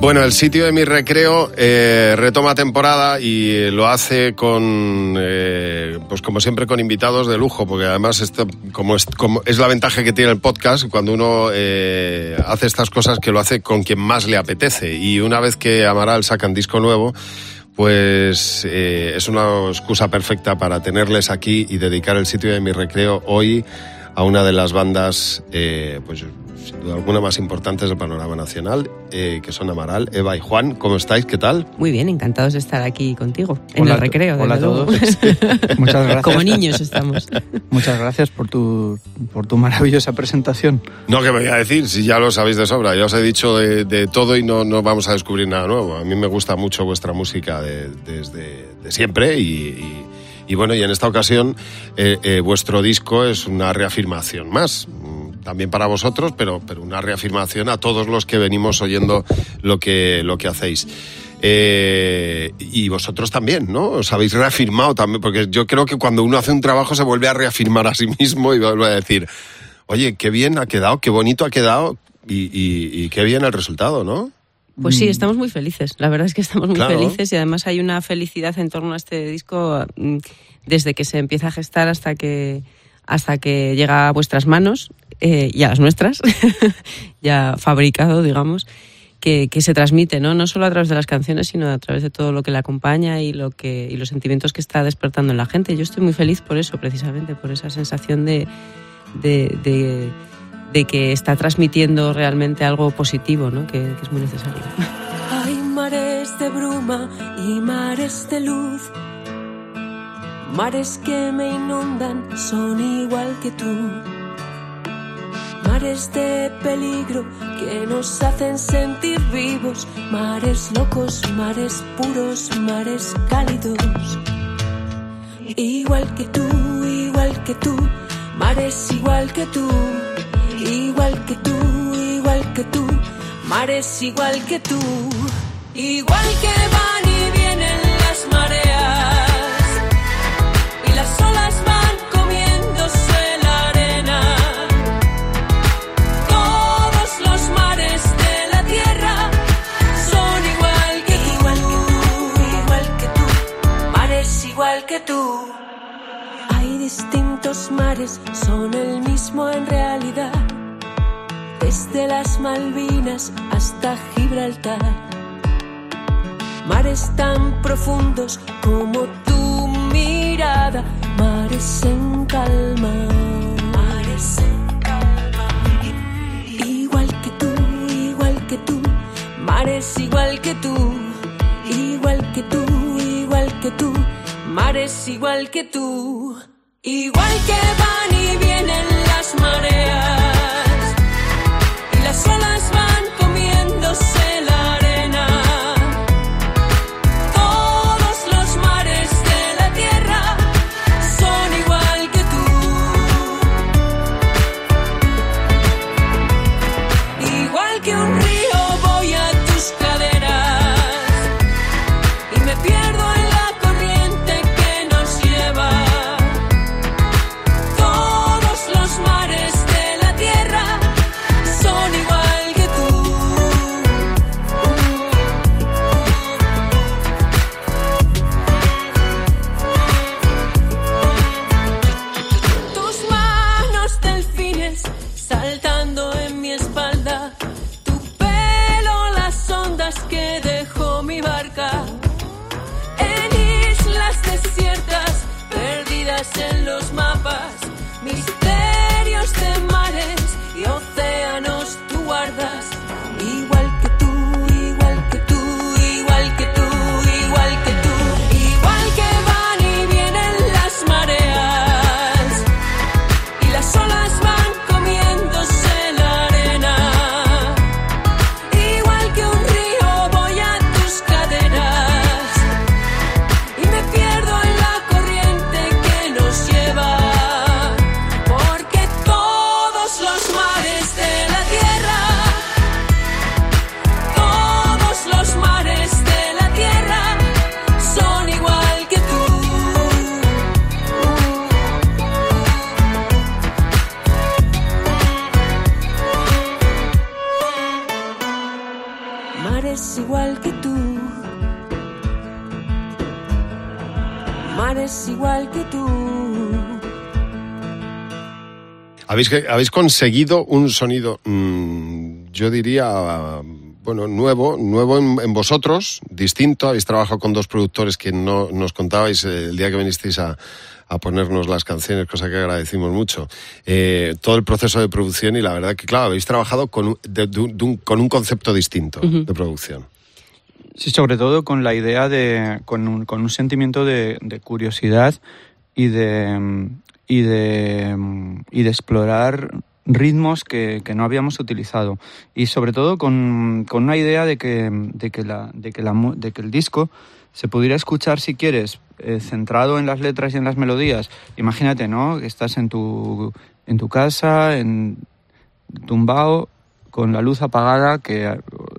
Bueno, el sitio de mi recreo eh, retoma temporada y lo hace con, eh, pues como siempre, con invitados de lujo, porque además esto, como, es, como es la ventaja que tiene el podcast, cuando uno eh, hace estas cosas que lo hace con quien más le apetece. Y una vez que Amaral sacan disco nuevo, pues eh, es una excusa perfecta para tenerles aquí y dedicar el sitio de mi recreo hoy a una de las bandas, eh, pues sin duda alguna más importantes del panorama nacional, eh, que son Amaral, Eva y Juan. ¿Cómo estáis? ¿Qué tal? Muy bien, encantados de estar aquí contigo, en Hola el recreo. Hola a todos. Muchas gracias. Como niños estamos. Muchas gracias por tu, por tu maravillosa presentación. No, que me voy a decir, si ya lo sabéis de sobra. Ya os he dicho de, de todo y no, no vamos a descubrir nada nuevo. A mí me gusta mucho vuestra música de- desde de siempre y, y- y bueno, y en esta ocasión eh, eh, vuestro disco es una reafirmación más. Mm, También para vosotros, pero, pero una reafirmación a todos los que venimos oyendo lo que, lo que hacéis. Eh, y vosotros también, ¿no? Os habéis reafirmado también, porque yo creo que cuando uno hace un trabajo se vuelve a reafirmar a sí mismo y vuelve a decir, oye, qué bien ha quedado, qué bonito ha quedado y, y- y qué bien el resultado, ¿no? Pues sí, estamos muy felices. La verdad es que estamos muy Claro. felices y además hay una felicidad en torno a este disco mm, desde que se empieza a gestar hasta que hasta que llega a vuestras manos eh, y a las nuestras, ya fabricado, digamos, que, que se transmite, ¿no? No solo a través de las canciones, sino a través de todo lo que le acompaña y lo que y los sentimientos que está despertando en la gente. Yo estoy muy feliz por eso, precisamente, por esa sensación de, de, de- que está transmitiendo realmente algo positivo, ¿no? que, que es muy necesario. Hay mares de bruma y mares de luz. Mares que me inundan son igual que tú. Mares de peligro que nos hacen sentir vivos. Mares locos, mares puros, mares cálidos. Igual que tú, igual que tú. Mares igual que tú. Igual que tú, igual que tú. Mares igual que tú. Igual que van tú. Hay distintos mares, son el mismo en realidad. Desde las Malvinas hasta Gibraltar. Mares tan profundos como tu mirada. Mares en calma. Mares en calma. Igual que tú, igual que tú. Mares. Igual que tú, igual que tú. Mares igual que tú. Igual que van y vienen las mareas. Habéis, conseguido un sonido, mm, yo diría, bueno, nuevo, nuevo en, en vosotros, distinto. Habéis trabajado con dos productores que no nos contabais eh, el día que vinisteis a, a ponernos las canciones, cosa que agradecimos mucho. Eh, todo el proceso de producción y la verdad que, claro, habéis trabajado con un, de- de un- de un- con un concepto distinto de producción. Sí, sobre todo con la idea de, con un, con un sentimiento de, de curiosidad y de, mm, y de, mm, y de explorar ritmos que, que no habíamos utilizado. Y sobre todo con, con una idea de que, de, que la, de, que la de que el disco se pudiera escuchar si quieres eh, centrado en las letras y en las melodías. Imagínate no estás en tu en tu casa en tumbado con la luz apagada que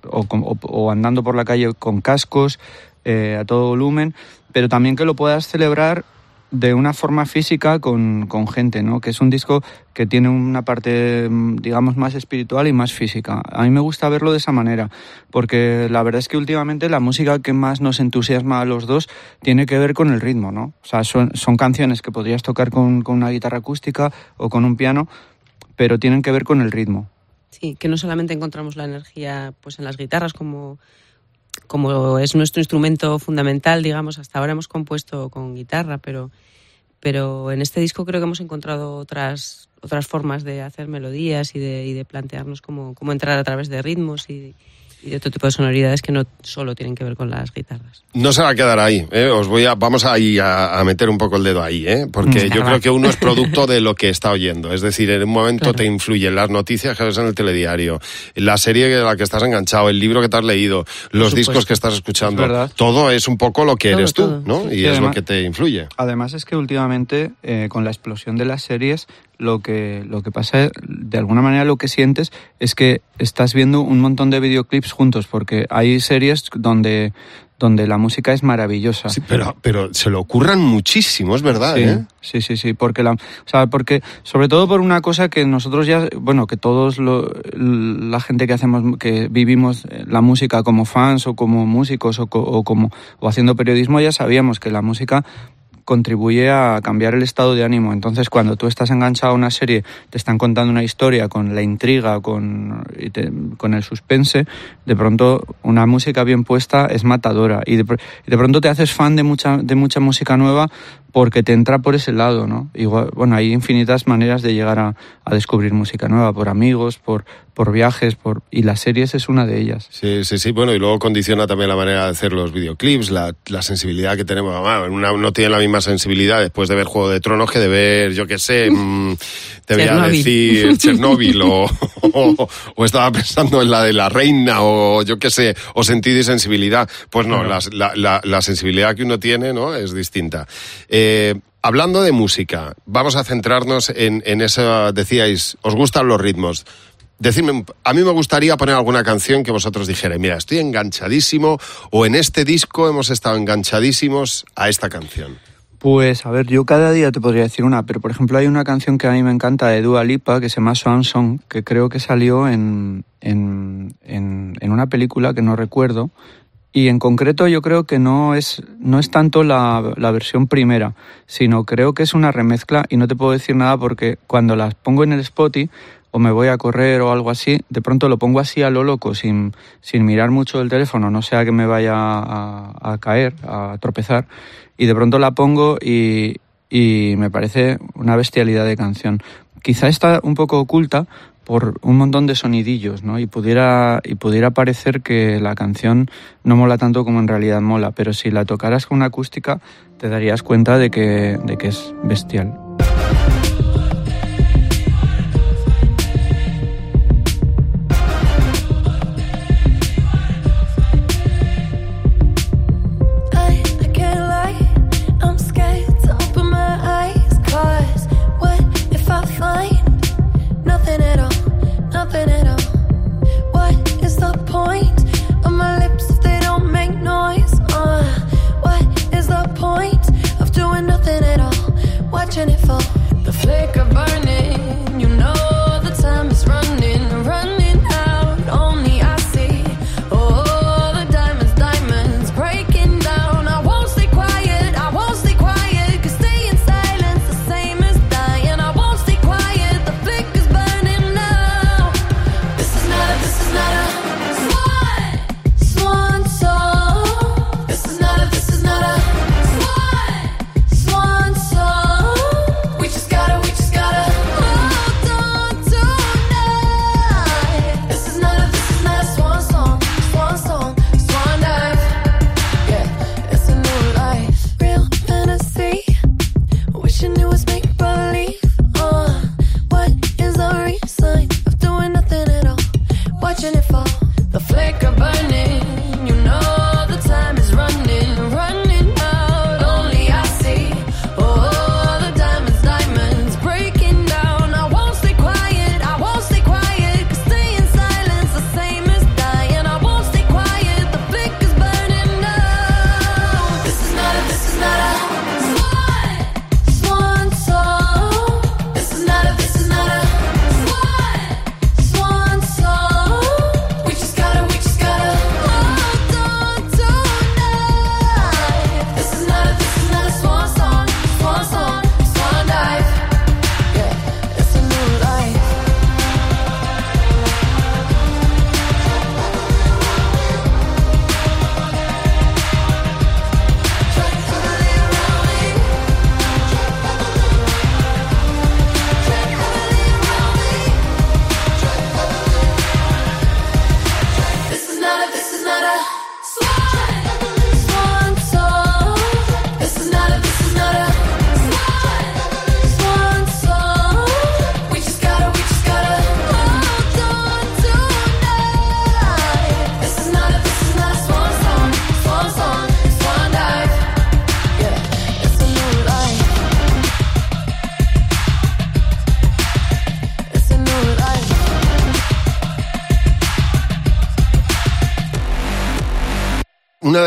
o, o- o andando por la calle con cascos eh, a todo volumen, pero también que lo puedas celebrar de una forma física con, con gente, ¿no? Que es un disco que tiene una parte, mm, digamos, más espiritual y más física. A mí me gusta verlo de esa manera, porque la verdad es que últimamente la música que más nos entusiasma a los dos tiene que ver con el ritmo, ¿no? O sea, son, canciones que podrías tocar con, con una guitarra acústica o con un piano, pero tienen que ver con el ritmo. Sí, que no solamente encontramos la energía pues en las guitarras como, como es nuestro instrumento fundamental, digamos, hasta ahora hemos compuesto con guitarra, pero, pero en este disco creo que hemos encontrado otras, otras formas de hacer melodías y de, y de plantearnos cómo, cómo entrar a través de ritmos y, y de otro tipo de sonoridades que no solo tienen que ver con las guitarras. No se va a quedar ahí, ¿eh? Os voy a, vamos ahí a, a meter un poco el dedo ahí, ¿eh? Porque Mm. yo creo que uno es producto de lo que está oyendo. Es decir, en un momento Claro. te influyen las noticias que ves en el telediario, la serie a la que estás enganchado, el libro que te has leído, los discos que estás escuchando. Es. Todo es un poco lo que Todo, eres tú, todo, ¿no? sí. Y Sí, es lo además- que te influye. Además es que últimamente eh, con la explosión de las series lo que lo que pasa de alguna manera lo que sientes es que estás viendo un montón de videoclips juntos porque hay series donde donde la música es maravillosa. Sí, pero, pero se lo ocurran muchísimo, es verdad, Sí, ¿eh? sí, sí, sí, porque la, o sea, porque sobre todo por una cosa que nosotros ya, bueno, que todos lo- la gente que hacemos, que vivimos la música como fans o como músicos o, o como o haciendo periodismo ya sabíamos que la música contribuye a cambiar el estado de ánimo. Entonces, cuando tú estás enganchado a una serie, te están contando una historia con la intriga, con, y te- con el suspense, de pronto una música bien puesta es matadora. Y de, y de pronto te haces fan de mucha, de mucha música nueva porque te entra por ese lado, ¿no? Igual, bueno, hay infinitas maneras de llegar a, a descubrir música nueva, por amigos, por, por viajes, por, y las series es una de ellas. Sí, sí, sí. Bueno, y luego condiciona también la manera de hacer los videoclips, la, la sensibilidad que tenemos. Bueno, una no tiene la misma sensibilidad después de ver Juego de Tronos que de ver, yo qué sé, mm, te voy a decir Chernóbil o, o, o estaba pensando en la de la reina o yo qué sé, o sentido y sensibilidad. Pues no, la, la- la sensibilidad que uno tiene no es distinta. Eh, hablando de música, vamos a centrarnos en, en eso, decíais, os gustan los ritmos. Decidme, a mí me gustaría poner alguna canción que vosotros dijerais, mira, estoy enganchadísimo o en este disco hemos estado enganchadísimos a esta canción. Pues a ver, yo cada día te podría decir una, pero por ejemplo hay una canción que a mí me encanta de Dua Lipa que se llama Swan Song, que creo que salió en, en, en, una película que no recuerdo. Y en concreto yo creo que no es, no es tanto la, la versión primera, sino creo que es una remezcla y no te puedo decir nada porque cuando las pongo en el Spotify o me voy a correr o algo así, de pronto lo pongo así a lo loco, sin, sin mirar mucho el teléfono, no sea que me vaya a, caer, a tropezar, y de pronto la pongo y, y me parece una bestialidad de canción. Quizá está un poco oculta por un montón de sonidillos, ¿no? Y pudiera, y pudiera parecer que la canción no mola tanto como en realidad mola, pero si la tocaras con una acústica te darías cuenta de que, de que es bestial.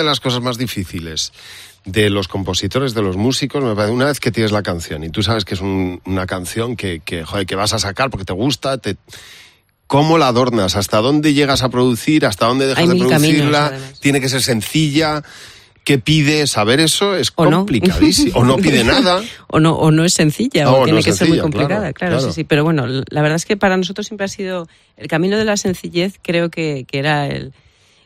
De las cosas más difíciles de los compositores, de los músicos, me parece, una vez que tienes la canción y tú sabes que es un- una canción que, que, joder, que vas a sacar porque te gusta, te, ¿cómo la adornas? ¿Hasta dónde llegas a producir? ¿Hasta dónde dejas Hay de caminos, producirla? además. Tiene que ser sencilla. ¿Qué pide? Saber eso es O no. complicadísimo. O no pide nada. o no o no es sencilla No, o no tiene es que ser muy sencilla, complicada claro, claro, claro. sí sí pero bueno la verdad es que para nosotros siempre ha sido el camino de la sencillez creo que, que era el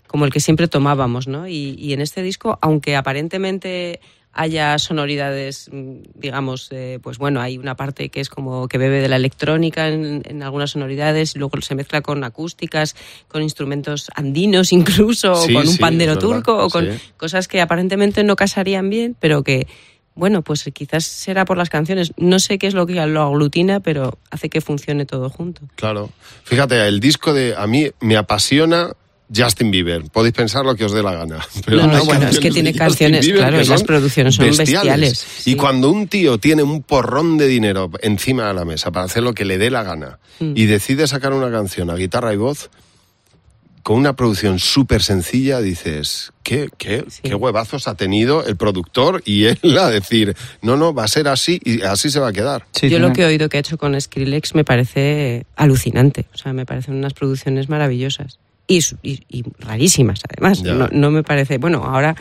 como el que siempre tomábamos no y, y en este disco aunque aparentemente haya sonoridades mm, digamos eh, pues bueno hay una parte que es como que bebe de la electrónica en, en algunas sonoridades y luego se mezcla con acústicas con instrumentos andinos incluso Sí, o con un sí, pandero turco o con sí. cosas que aparentemente no casarían bien, pero que, bueno, pues quizás será por las canciones. No sé qué es lo que lo aglutina, pero hace que funcione todo junto. Claro. Fíjate, el disco de. A mí me apasiona. Justin Bieber, podéis pensar lo que os dé la gana. Pero No, no, bueno, es que tiene canciones, Bieber claro, y las producciones son bestiales, Y sí. cuando un tío tiene un porrón de dinero encima de la mesa para hacer lo que le dé la gana Mm. y decide sacar una canción a guitarra y voz con una producción súper sencilla, dices, ¿qué, qué, Sí. qué huevazos ha tenido el productor y él a decir, no, no, va a ser así y así se va a quedar. Sí, Yo lo que he oído que ha hecho con Skrillex me parece alucinante. O sea, me parecen unas producciones maravillosas. Y, y- y rarísimas, además. No, no me parece. Bueno, ahora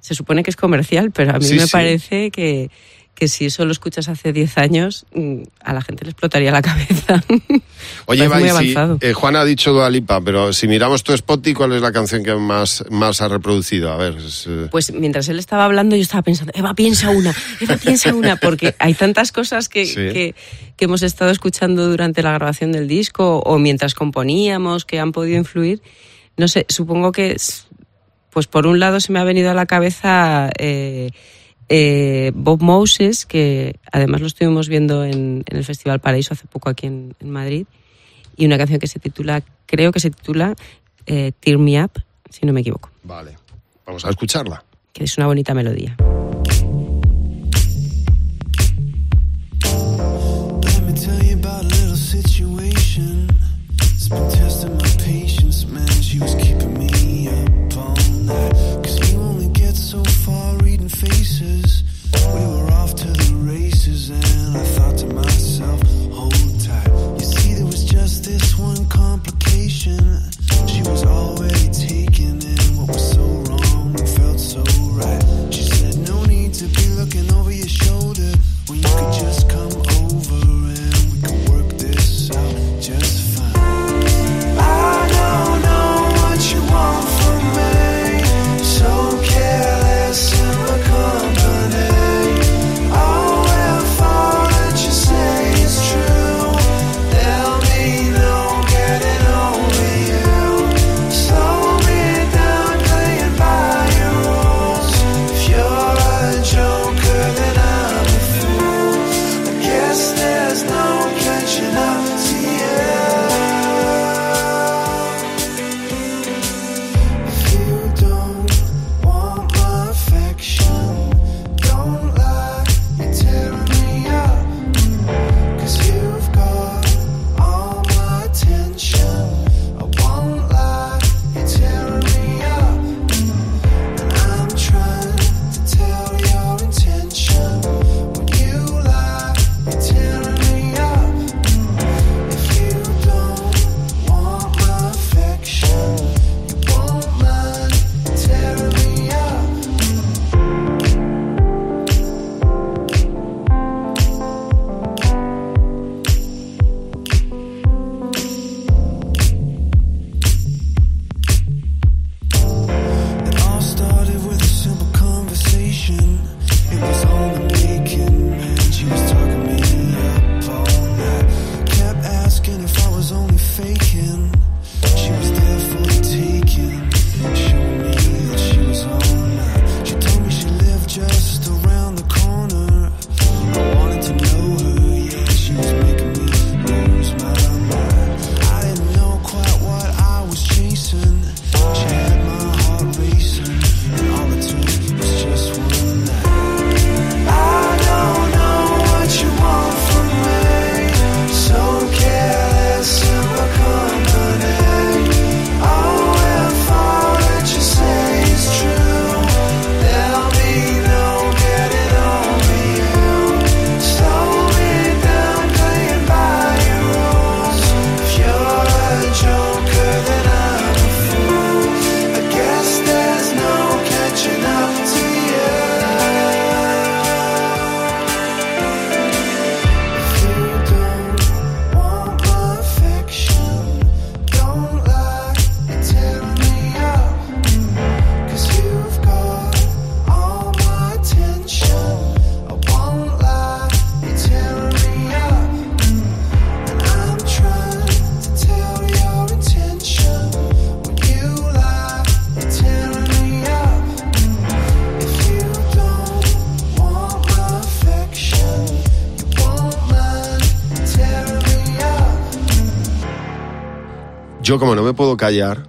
se supone que es comercial, pero a mí Sí, me sí. parece que, que si eso lo escuchas hace 10 años, mm, a la gente le explotaría la cabeza. Oye, y si- eh, Juan ha dicho Dua Lipa, pero si miramos tu Spotify, ¿cuál es la canción que más, más ha reproducido? A ver, es, eh, Pues mientras él estaba hablando, yo estaba pensando, Eva, piensa una, Eva, piensa una, porque hay tantas cosas que, Sí. que, que hemos estado escuchando durante la grabación del disco o mientras componíamos que han podido influir. No sé, supongo que, es- pues por un lado se me ha venido a la cabeza eh, eh, Bob Moses, que además lo estuvimos viendo en, en el Festival Paraíso hace poco aquí en, en Madrid, y una canción que se titula, creo que se titula eh, Tear Me Up, si no me equivoco, vale, vamos a escucharla. que es una bonita melodía. Let me tell you about a little situation. It's been testing faces. Yo, como no me puedo callar,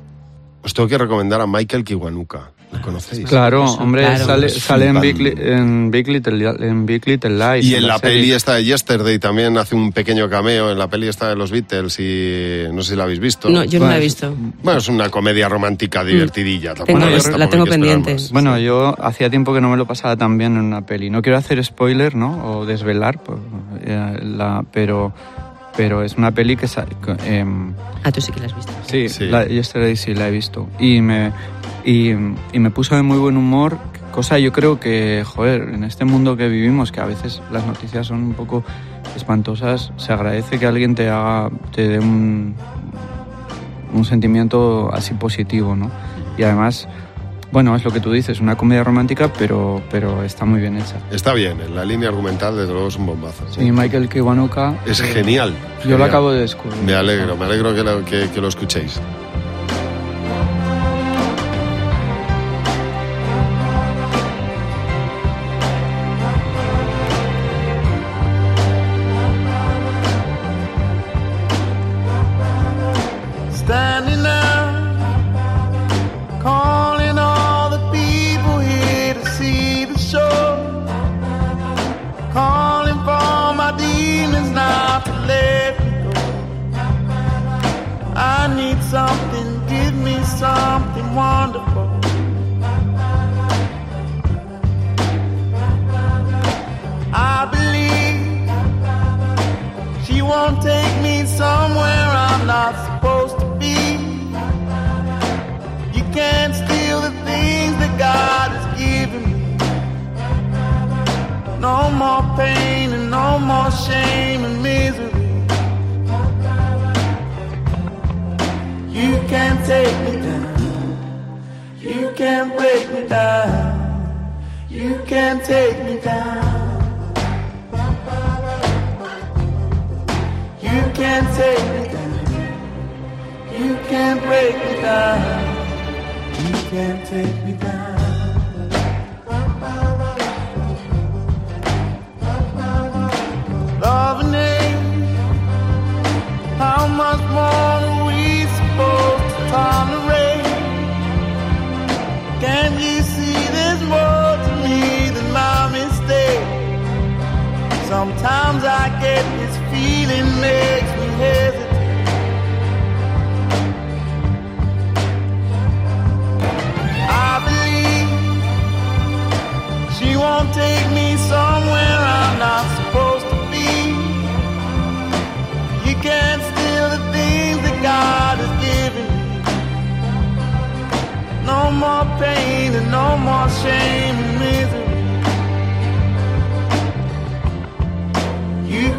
os tengo que recomendar a Michael Kiwanuka. ¿Lo conocéis? Claro, hombre, claro. sale, sale en, Big, en, Big Little, en Big Little Lies. Y en la serie. peli esta de Yesterday también hace un pequeño cameo. En la peli esta de los Beatles y no sé si la habéis visto. No, yo no la he visto. Bueno, es una comedia romántica divertidilla. tampoco Tengo- es- la tengo pendiente. Bueno, yo hacía tiempo que no me lo pasaba tan bien en una peli. No quiero hacer spoiler, ¿no? O desvelar, pues, eh, la, pero, pero es una peli que... em, Ah, tú sí que la has visto. Sí, Sí. La, Yesterday sí la he visto. Y me, y, y me puso de muy buen humor, cosa yo creo que, joder, en este mundo que vivimos, que a veces las noticias son un poco espantosas, se agradece que alguien te haga, te dé un, un sentimiento así positivo, ¿no? Y además, bueno, es lo que tú dices, una comedia romántica, pero, pero está muy bien hecha. Está bien, en la línea argumental desde luego es un bombazo. Sí, Michael Kiwanuka. Es eh, genial. Yo genial. lo acabo de descubrir. Me alegro, me alegro que lo, que- que lo escuchéis. Down. You can't take me down. You can't take me down. You can't break me down. You can't take me down. How much more we tolerate? Can't you Sometimes I get this feeling makes me hesitate. I believe she won't take me somewhere I'm not supposed to be. You can't steal the things that God has given me. No more pain and no more shame and misery.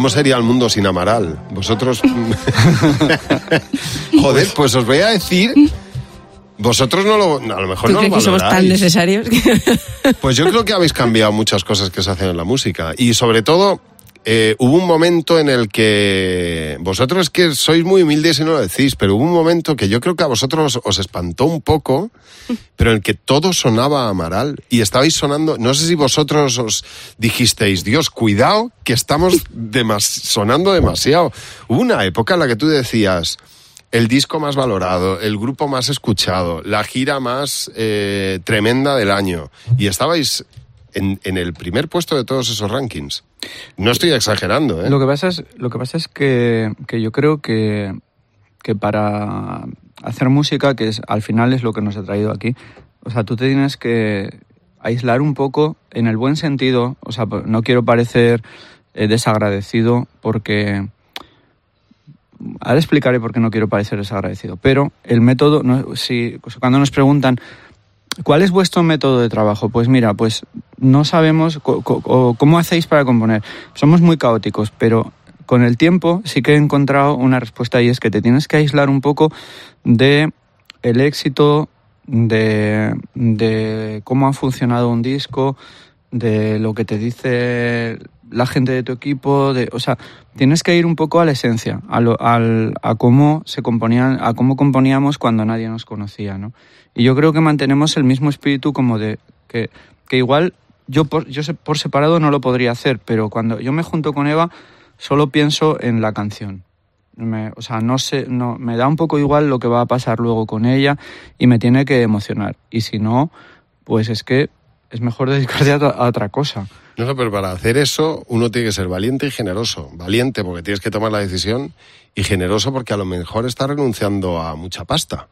¿Cómo sería el mundo sin Amaral? Vosotros... Joder, pues os voy a decir... Vosotros no lo... A lo mejor ¿Tú no crees lo que somos tan necesarios? Pues yo creo que habéis cambiado muchas cosas que se hacen en la música. Y sobre todo, eh, hubo un momento en el que vosotros que sois muy humildes y no lo decís, pero hubo un momento que yo creo que a vosotros os espantó un poco, pero en el que todo sonaba a Amaral y estabais sonando, no sé si vosotros os dijisteis, Dios, cuidado, que estamos demas- sonando demasiado. Hubo una época en la que tú decías, el disco más valorado, el grupo más escuchado, la gira más eh, tremenda del año. Y estabais en, en el primer puesto de todos esos rankings. No estoy exagerando, ¿eh? Lo que pasa es, lo que pasa es que, que yo creo que, que para hacer música, que es, al final es lo que nos ha traído aquí, o sea, tú te tienes que aislar un poco en el buen sentido, o sea, no quiero parecer eh, desagradecido porque... Ahora explicaré por qué no quiero parecer desagradecido, pero el método, no, si, cuando nos preguntan, ¿Cuál es vuestro método de trabajo? Pues mira, pues no sabemos cómo hacéis para componer. Somos muy caóticos, pero con el tiempo sí que he encontrado una respuesta y es que te tienes que aislar un poco de el éxito, de, de cómo ha funcionado un disco, de lo que te dice la gente de tu equipo, de, o sea, tienes que ir un poco a la esencia, a, lo- al- a cómo se componían, a cómo componíamos cuando nadie nos conocía, ¿no? Y yo creo que mantenemos el mismo espíritu como de que, que igual yo por, yo por separado no lo podría hacer, pero cuando yo me junto con Eva solo pienso en la canción. Me- o sea, no sé, no, me da un poco igual lo que va a pasar luego con ella y me tiene que emocionar. Y si no, pues es que es mejor dedicarse a, otra- a otra cosa. No sé, pero para hacer eso uno tiene que ser valiente y generoso. Valiente porque tienes que tomar la decisión y generoso porque a lo mejor está renunciando a mucha pasta.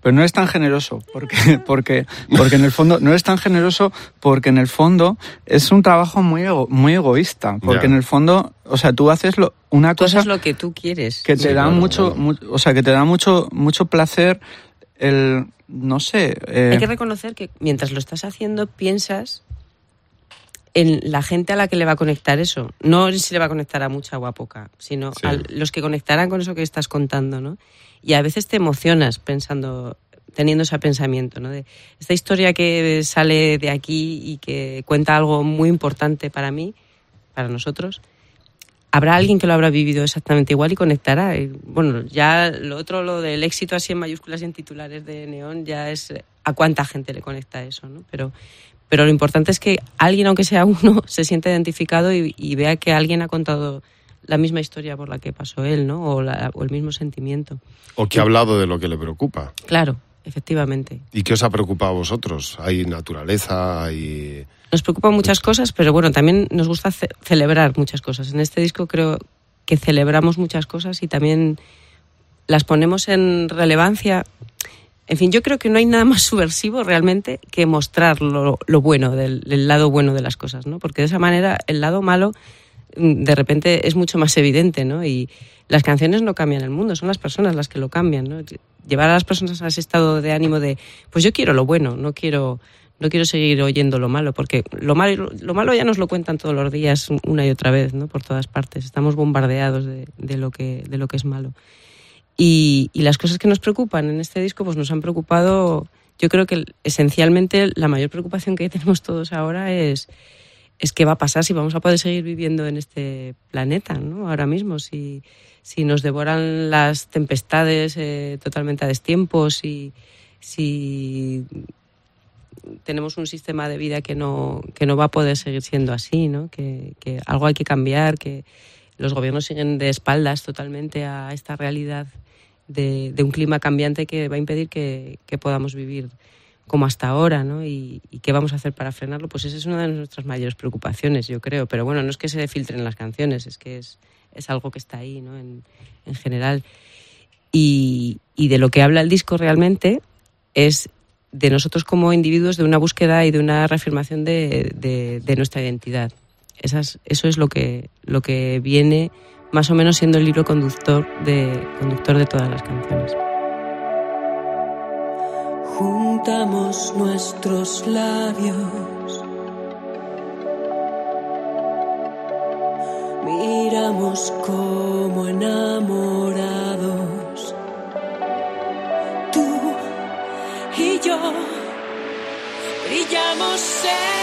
Pero no es tan generoso, porque, porque, porque en el fondo, no es tan generoso porque en el fondo es un trabajo muy, ego- muy egoísta. Porque en el fondo, o sea, tú haces lo, una Tú cosa haces lo que tú quieres. que te Sí, da claro, mucho, claro. mu- o sea, que te da mucho, mucho placer el, no sé, eh, Hay que reconocer que mientras lo estás haciendo piensas en la gente a la que le va a conectar eso. No si le va a conectar a mucha o a poca, sino Sí. a los que conectarán con eso que estás contando, ¿no? Y a veces te emocionas pensando, teniendo ese pensamiento, ¿no? De esta historia que sale de aquí y que cuenta algo muy importante para mí, para nosotros. Habrá alguien que lo habrá vivido exactamente igual y conectará. Bueno, ya lo otro, lo del éxito así en mayúsculas y en titulares de Neón, ya es a cuánta gente le conecta eso, ¿no? Pero, pero lo importante es que alguien, aunque sea uno, se sienta identificado y, y vea que alguien ha contado la misma historia por la que pasó él, ¿no? O, la- o el mismo sentimiento. O que ha hablado de lo que le preocupa. Claro, efectivamente. ¿Y qué os ha preocupado a vosotros? Hay naturaleza, hay... Nos preocupan muchas cosas, pero bueno, también nos gusta ce- celebrar muchas cosas. En este disco creo que celebramos muchas cosas y también las ponemos en relevancia. En fin, yo creo que no hay nada más subversivo realmente que mostrar lo, lo bueno, del, el lado bueno de las cosas, ¿no? Porque de esa manera el lado malo mm, de repente es mucho más evidente, ¿no? Y las canciones no cambian el mundo, son las personas las que lo cambian, ¿no? Llevar a las personas a ese estado de ánimo de, pues yo quiero lo bueno, no quiero, no quiero seguir oyendo lo malo, porque lo malo, lo malo ya nos lo cuentan todos los días una y otra vez, ¿no? Por todas partes. Estamos bombardeados de, de lo, que, de lo que es malo. Y, y las cosas que nos preocupan en este disco, pues nos han preocupado. Yo creo que esencialmente la mayor preocupación que tenemos todos ahora es, es qué va a pasar si vamos a poder seguir viviendo en este planeta, ¿no? Ahora mismo, si, si nos devoran las tempestades eh, totalmente a destiempo, si, si tenemos un sistema de vida que no, que no va a poder seguir siendo así, ¿no? Que, que algo hay que cambiar, que los gobiernos siguen de espaldas totalmente a esta realidad de, de un clima cambiante que va a impedir que, que podamos vivir como hasta ahora, ¿no? Y, y qué vamos a hacer para frenarlo, pues esa es una de nuestras mayores preocupaciones, yo creo. Pero bueno, no es que se filtren las canciones, es que es, es algo que está ahí, ¿no? En, en general. Y, y de lo que habla el disco realmente es de nosotros como individuos, de una búsqueda y de una reafirmación de, de- nuestra identidad. Eso es lo que, lo que viene más o menos siendo el libro conductor de, conductor de todas las canciones. Juntamos nuestros labios. Miramos como enamorados. Tú y yo brillamos en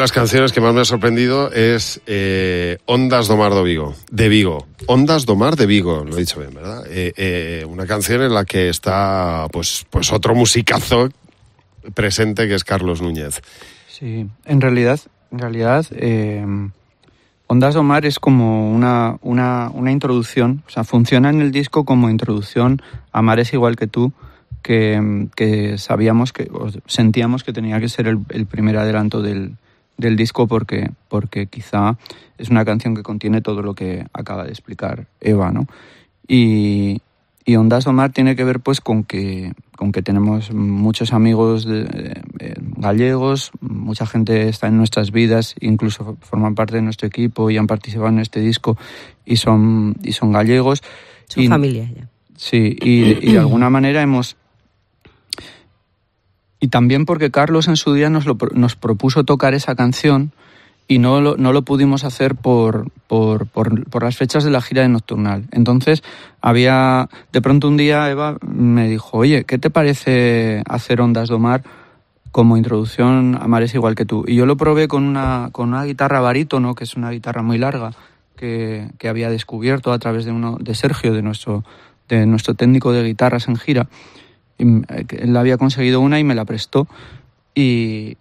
las canciones que más me ha sorprendido es eh, Ondas do Mar do Vigo, de Vigo. Ondas do Mar de Vigo, lo he dicho bien, ¿verdad? Eh, eh, una canción en la que está pues, pues otro musicazo presente que es Carlos Núñez. Sí, en realidad, en realidad, Ondas do Mar es como una, una, una introducción, o sea, funciona en el disco como introducción a Mares igual que tú, que, que sabíamos que, o sentíamos que tenía que ser el primer adelanto del, del disco porque, porque quizá es una canción que contiene todo lo que acaba de explicar Eva, ¿no? Y, y Ondas do Mar tiene que ver pues con que, con que tenemos muchos amigos de- eh, gallegos, mucha gente está en nuestras vidas, incluso forman parte de nuestro equipo y han participado en este disco y son, y son gallegos. Son Y- familia ya. Sí, y, y de alguna manera hemos... Y también porque Carlos en su día nos, lo, nos propuso tocar esa canción y no lo, no lo pudimos hacer por, por, por, las fechas de la gira de Nocturnal. Entonces, había... De pronto un día Eva me dijo, oye, ¿qué te parece hacer Ondas do Mar como introducción a Mares igual que tú? Y yo lo probé con una, con una guitarra barítono, que es una guitarra muy larga, que, que había descubierto a través de, uno, de Sergio, de nuestro, de nuestro técnico de guitarras en gira. Y, eh, él había conseguido una y me la prestó. Y,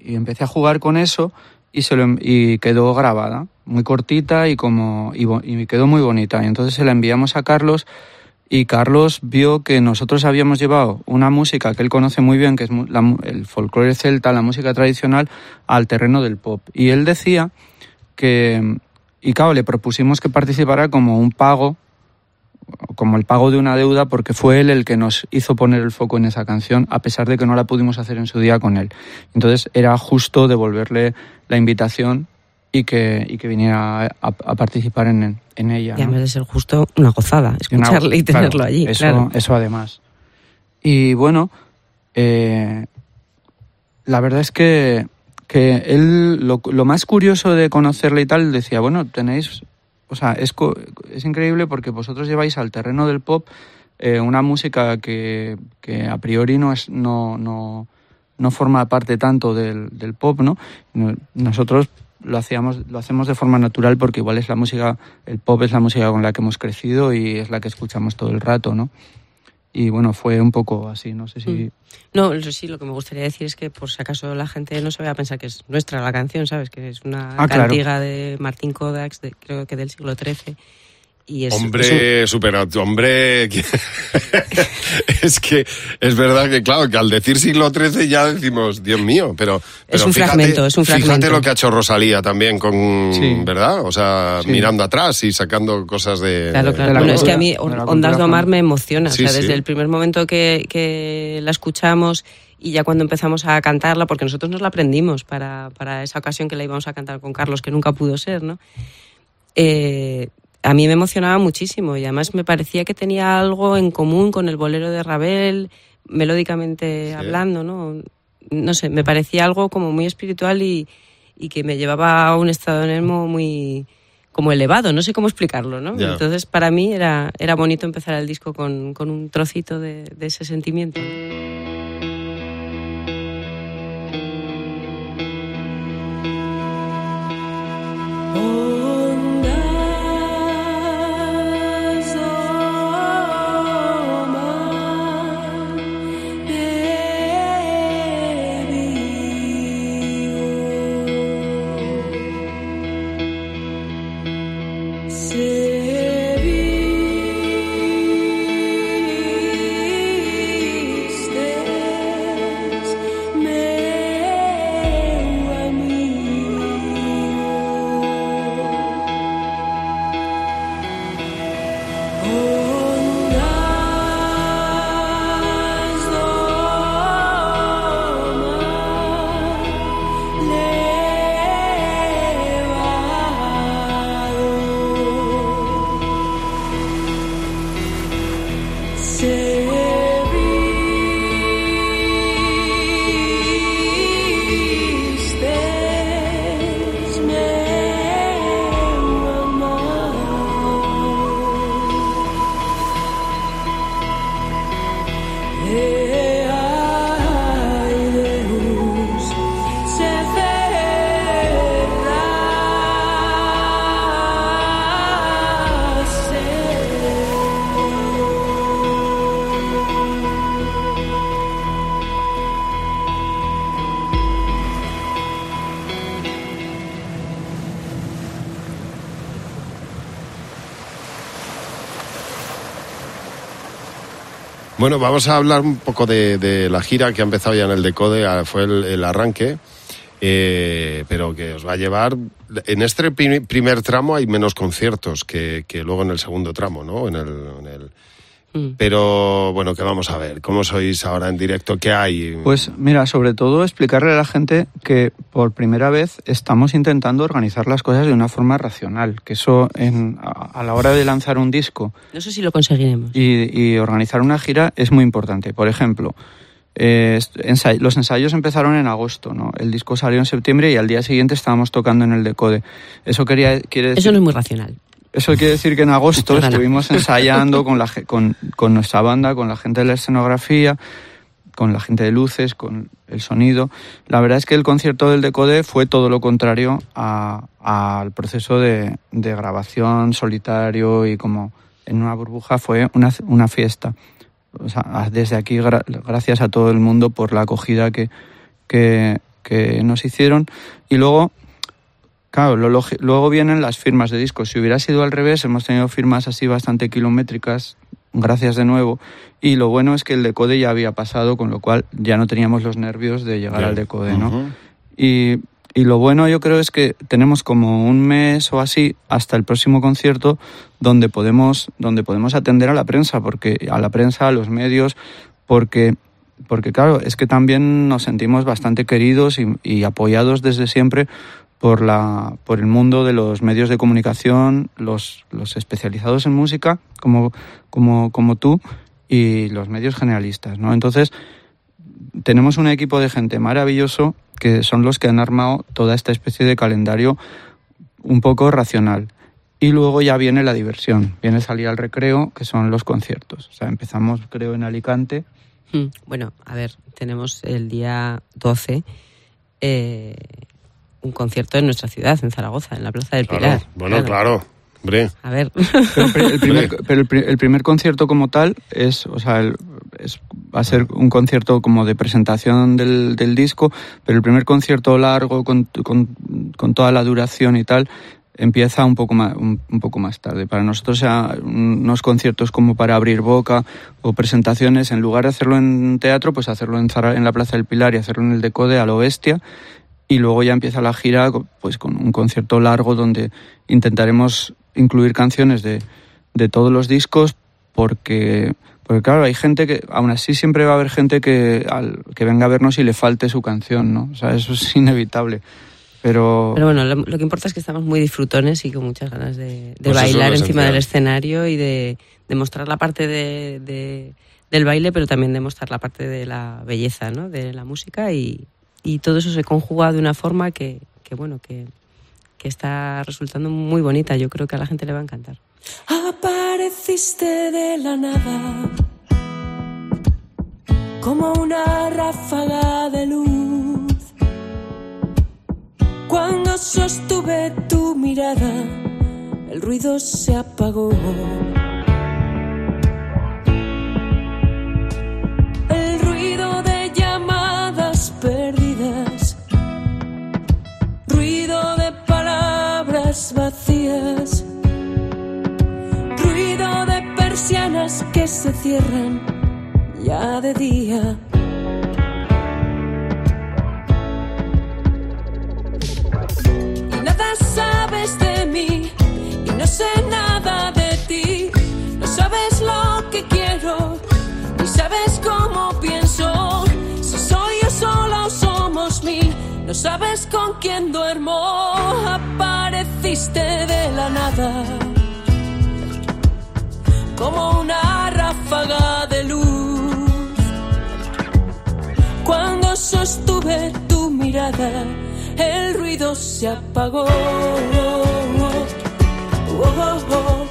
empecé a jugar con eso y, se lo- quedó grabada, muy cortita y, como, y, y quedó muy bonita. Y entonces se la enviamos a Carlos y Carlos vio que nosotros habíamos llevado una música que él conoce muy bien, que es el folclore celta, la música tradicional, al terreno del pop. Y él decía que, y claro, le propusimos que participara como un pago, como el pago de una deuda, porque fue él el que nos hizo poner el foco en esa canción, a pesar de que no la pudimos hacer en su día con él. Entonces era justo devolverle la invitación y que, y que viniera a, a participar en, en ella. Y ¿no? además de ser justo una gozada, Una- escucharle y claro, tenerlo allí. Eso, claro. eso además. Y bueno, eh, la verdad es que, que él, lo, lo más curioso de conocerle y tal, decía, bueno, tenéis, o sea, es, es increíble porque vosotros lleváis al terreno del pop eh, una música que, que a priori no es, no, no, no forma parte tanto del, del pop. No- Nosotros lo hacíamos, lo hacemos de forma natural porque igual es la música, el pop es la música con la que hemos crecido y es la que escuchamos todo el rato, ¿no? Y bueno, fue un poco así, no sé si... No, eso sí, lo que me gustaría decir es que por si acaso la gente no se vaya a pensar que es nuestra la canción, ¿sabes? Que es una Ah, claro. cantiga de Martín Kodaks, de, creo que del siglo XIII. Y es, es un- Hombre, super, hombre, que- es que es verdad que claro, que al decir siglo XIII ya decimos, Dios mío, pero, pero un fíjate, fragmento, es un Fíjate fragmento. lo que ha hecho Rosalía también con, Sí. ¿verdad? O sea, Sí. mirando atrás y sacando cosas de... Claro, de- claro. de la Bueno, es que a mí Ondas cultura do Mar fan. me emociona. Sí, o sea, desde sí. el primer momento que, que la escuchamos y ya cuando empezamos a cantarla, porque nosotros nos la aprendimos para, para esa ocasión que la íbamos a cantar con Carlos, que nunca pudo ser, ¿no? Eh, a mí me emocionaba muchísimo y además me parecía que tenía algo en común con el bolero de Ravel, melódicamente Sí. hablando, ¿no? No sé, me parecía algo como muy espiritual y, y que me llevaba a un estado de ánimo muy como elevado, no sé cómo explicarlo, ¿no? Entonces para mí era, era bonito empezar el disco con, con un trocito de, de ese sentimiento. Ondas Bueno, vamos a hablar un poco de, de la gira que ha empezado ya en el Decode, ah, fue el, arranque, eh, pero que os va a llevar... En este pri- primer tramo hay menos conciertos que, luego en el segundo tramo, ¿no? En el- Mm. Pero bueno, ¿qué vamos a ver? ¿Cómo sois ahora en directo? ¿Qué hay? Pues mira, sobre todo explicarle a la gente que por primera vez estamos intentando organizar las cosas de una forma racional, que eso en- a, a la hora de lanzar un disco No sé si lo conseguiremos. y, y organizar una gira es muy importante. Por ejemplo, eh, ensay- los ensayos empezaron en agosto, ¿no? El disco salió en septiembre y al día siguiente estábamos tocando en el Decode. Eso quería, quiere decir Eso no es muy racional. Eso quiere decir que en agosto estuvimos ensayando con, la, con, con nuestra banda, con la gente de la escenografía, con la gente de luces, con el sonido. La verdad es que el concierto del Decode fue todo lo contrario a- al proceso de, de grabación solitario y como en una burbuja fue una, una fiesta. O sea, desde aquí, gra- gracias a todo el mundo por la acogida que, que, que nos hicieron. Y luego, Claro, lo luego vienen las firmas de discos. Si hubiera sido al revés, hemos tenido firmas así bastante kilométricas, gracias de nuevo. Y lo bueno es que el decode ya había pasado, con lo cual ya no teníamos los nervios de llegar Bien. al decode, ¿no? Y, y lo bueno yo creo es que tenemos como un mes o así hasta el próximo concierto donde podemos, donde podemos atender a la prensa, porque a la prensa, a los medios, porque, porque claro, es que también nos sentimos bastante queridos y, y apoyados desde siempre por, la, por el mundo de los medios de comunicación, los, los especializados en música, como, como, como tú, y los medios generalistas, ¿no? Entonces, tenemos un equipo de gente maravilloso que son los que han armado toda esta especie de calendario un poco racional. Y luego ya viene la diversión, viene salir al recreo, que son los conciertos. O sea, empezamos creo en Alicante. Mm, Bueno, a ver, tenemos el día 12 eh, un concierto en nuestra ciudad, en Zaragoza, en la Plaza del Claro, Pilar. bueno, claro. Hombre, A ver, Pero, el primer, pero el, el primer concierto como tal es, o sea, el- es- va a ser un concierto como de presentación del, del disco, pero el primer concierto largo con, con, con toda la duración y tal empieza un poco más, un, un poco más tarde. Para nosotros sea unos conciertos como para abrir boca o presentaciones, en lugar de hacerlo en teatro, pues hacerlo en, Zara- en la Plaza del Pilar y hacerlo en el Decode a lo bestia y luego ya empieza la gira pues con un concierto largo donde intentaremos incluir canciones de, de todos los discos porque porque claro hay gente que aún así siempre va a haber gente que al, que venga a vernos y le falte su canción no o sea eso es inevitable pero, pero bueno, lo, lo que importa es que estamos muy disfrutones y con muchas ganas de, de Pues bailar encima esencial. del escenario y de, de mostrar la parte de, de- del baile, pero también de mostrar la parte de la belleza, ¿no? De la música y, y todo eso se conjuga de una forma que, que bueno, que, que está resultando muy bonita. Yo creo que a la gente le va a encantar. Apareciste de la nada como una ráfaga de luz. Cuando sostuve tu mirada, el ruido se apagó. Vacías. Ruido de persianas que se cierran ya de día. Y nada sabes de mí y no sé nada de ti. No sabes lo que quiero ni sabes cómo pienso. Si soy yo sola o somos mil, no sabes con quién duermo. De la nada como una ráfaga de luz. Cuando sostuve tu mirada, el ruido se apagó. Oh, oh. Oh,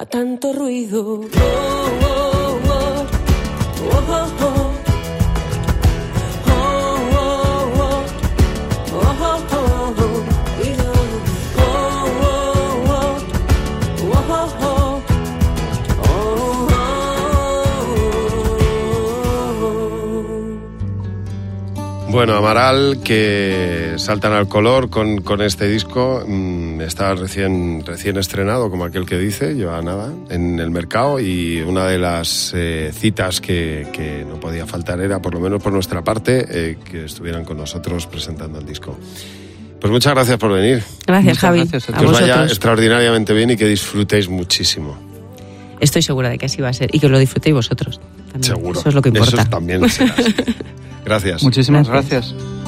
a tanto ruido. Oh, oh, oh. Bueno, Amaral, que saltan al color con, con este disco, mm, está recién, recién estrenado, como aquel que dice, lleva nada, en el mercado y una de las eh, citas que, que no podía faltar era, por lo menos por nuestra parte, eh, que estuvieran con nosotros presentando el disco. Pues muchas gracias por venir. Gracias, Muchas Javi. gracias a a Que os vaya vosotros. extraordinariamente bien y que disfrutéis muchísimo. Estoy segura de que así va a ser y que lo disfrutéis vosotros. también. Seguro. Eso es lo que importa. Eso también será así. Gracias. Muchísimas Gracias. gracias.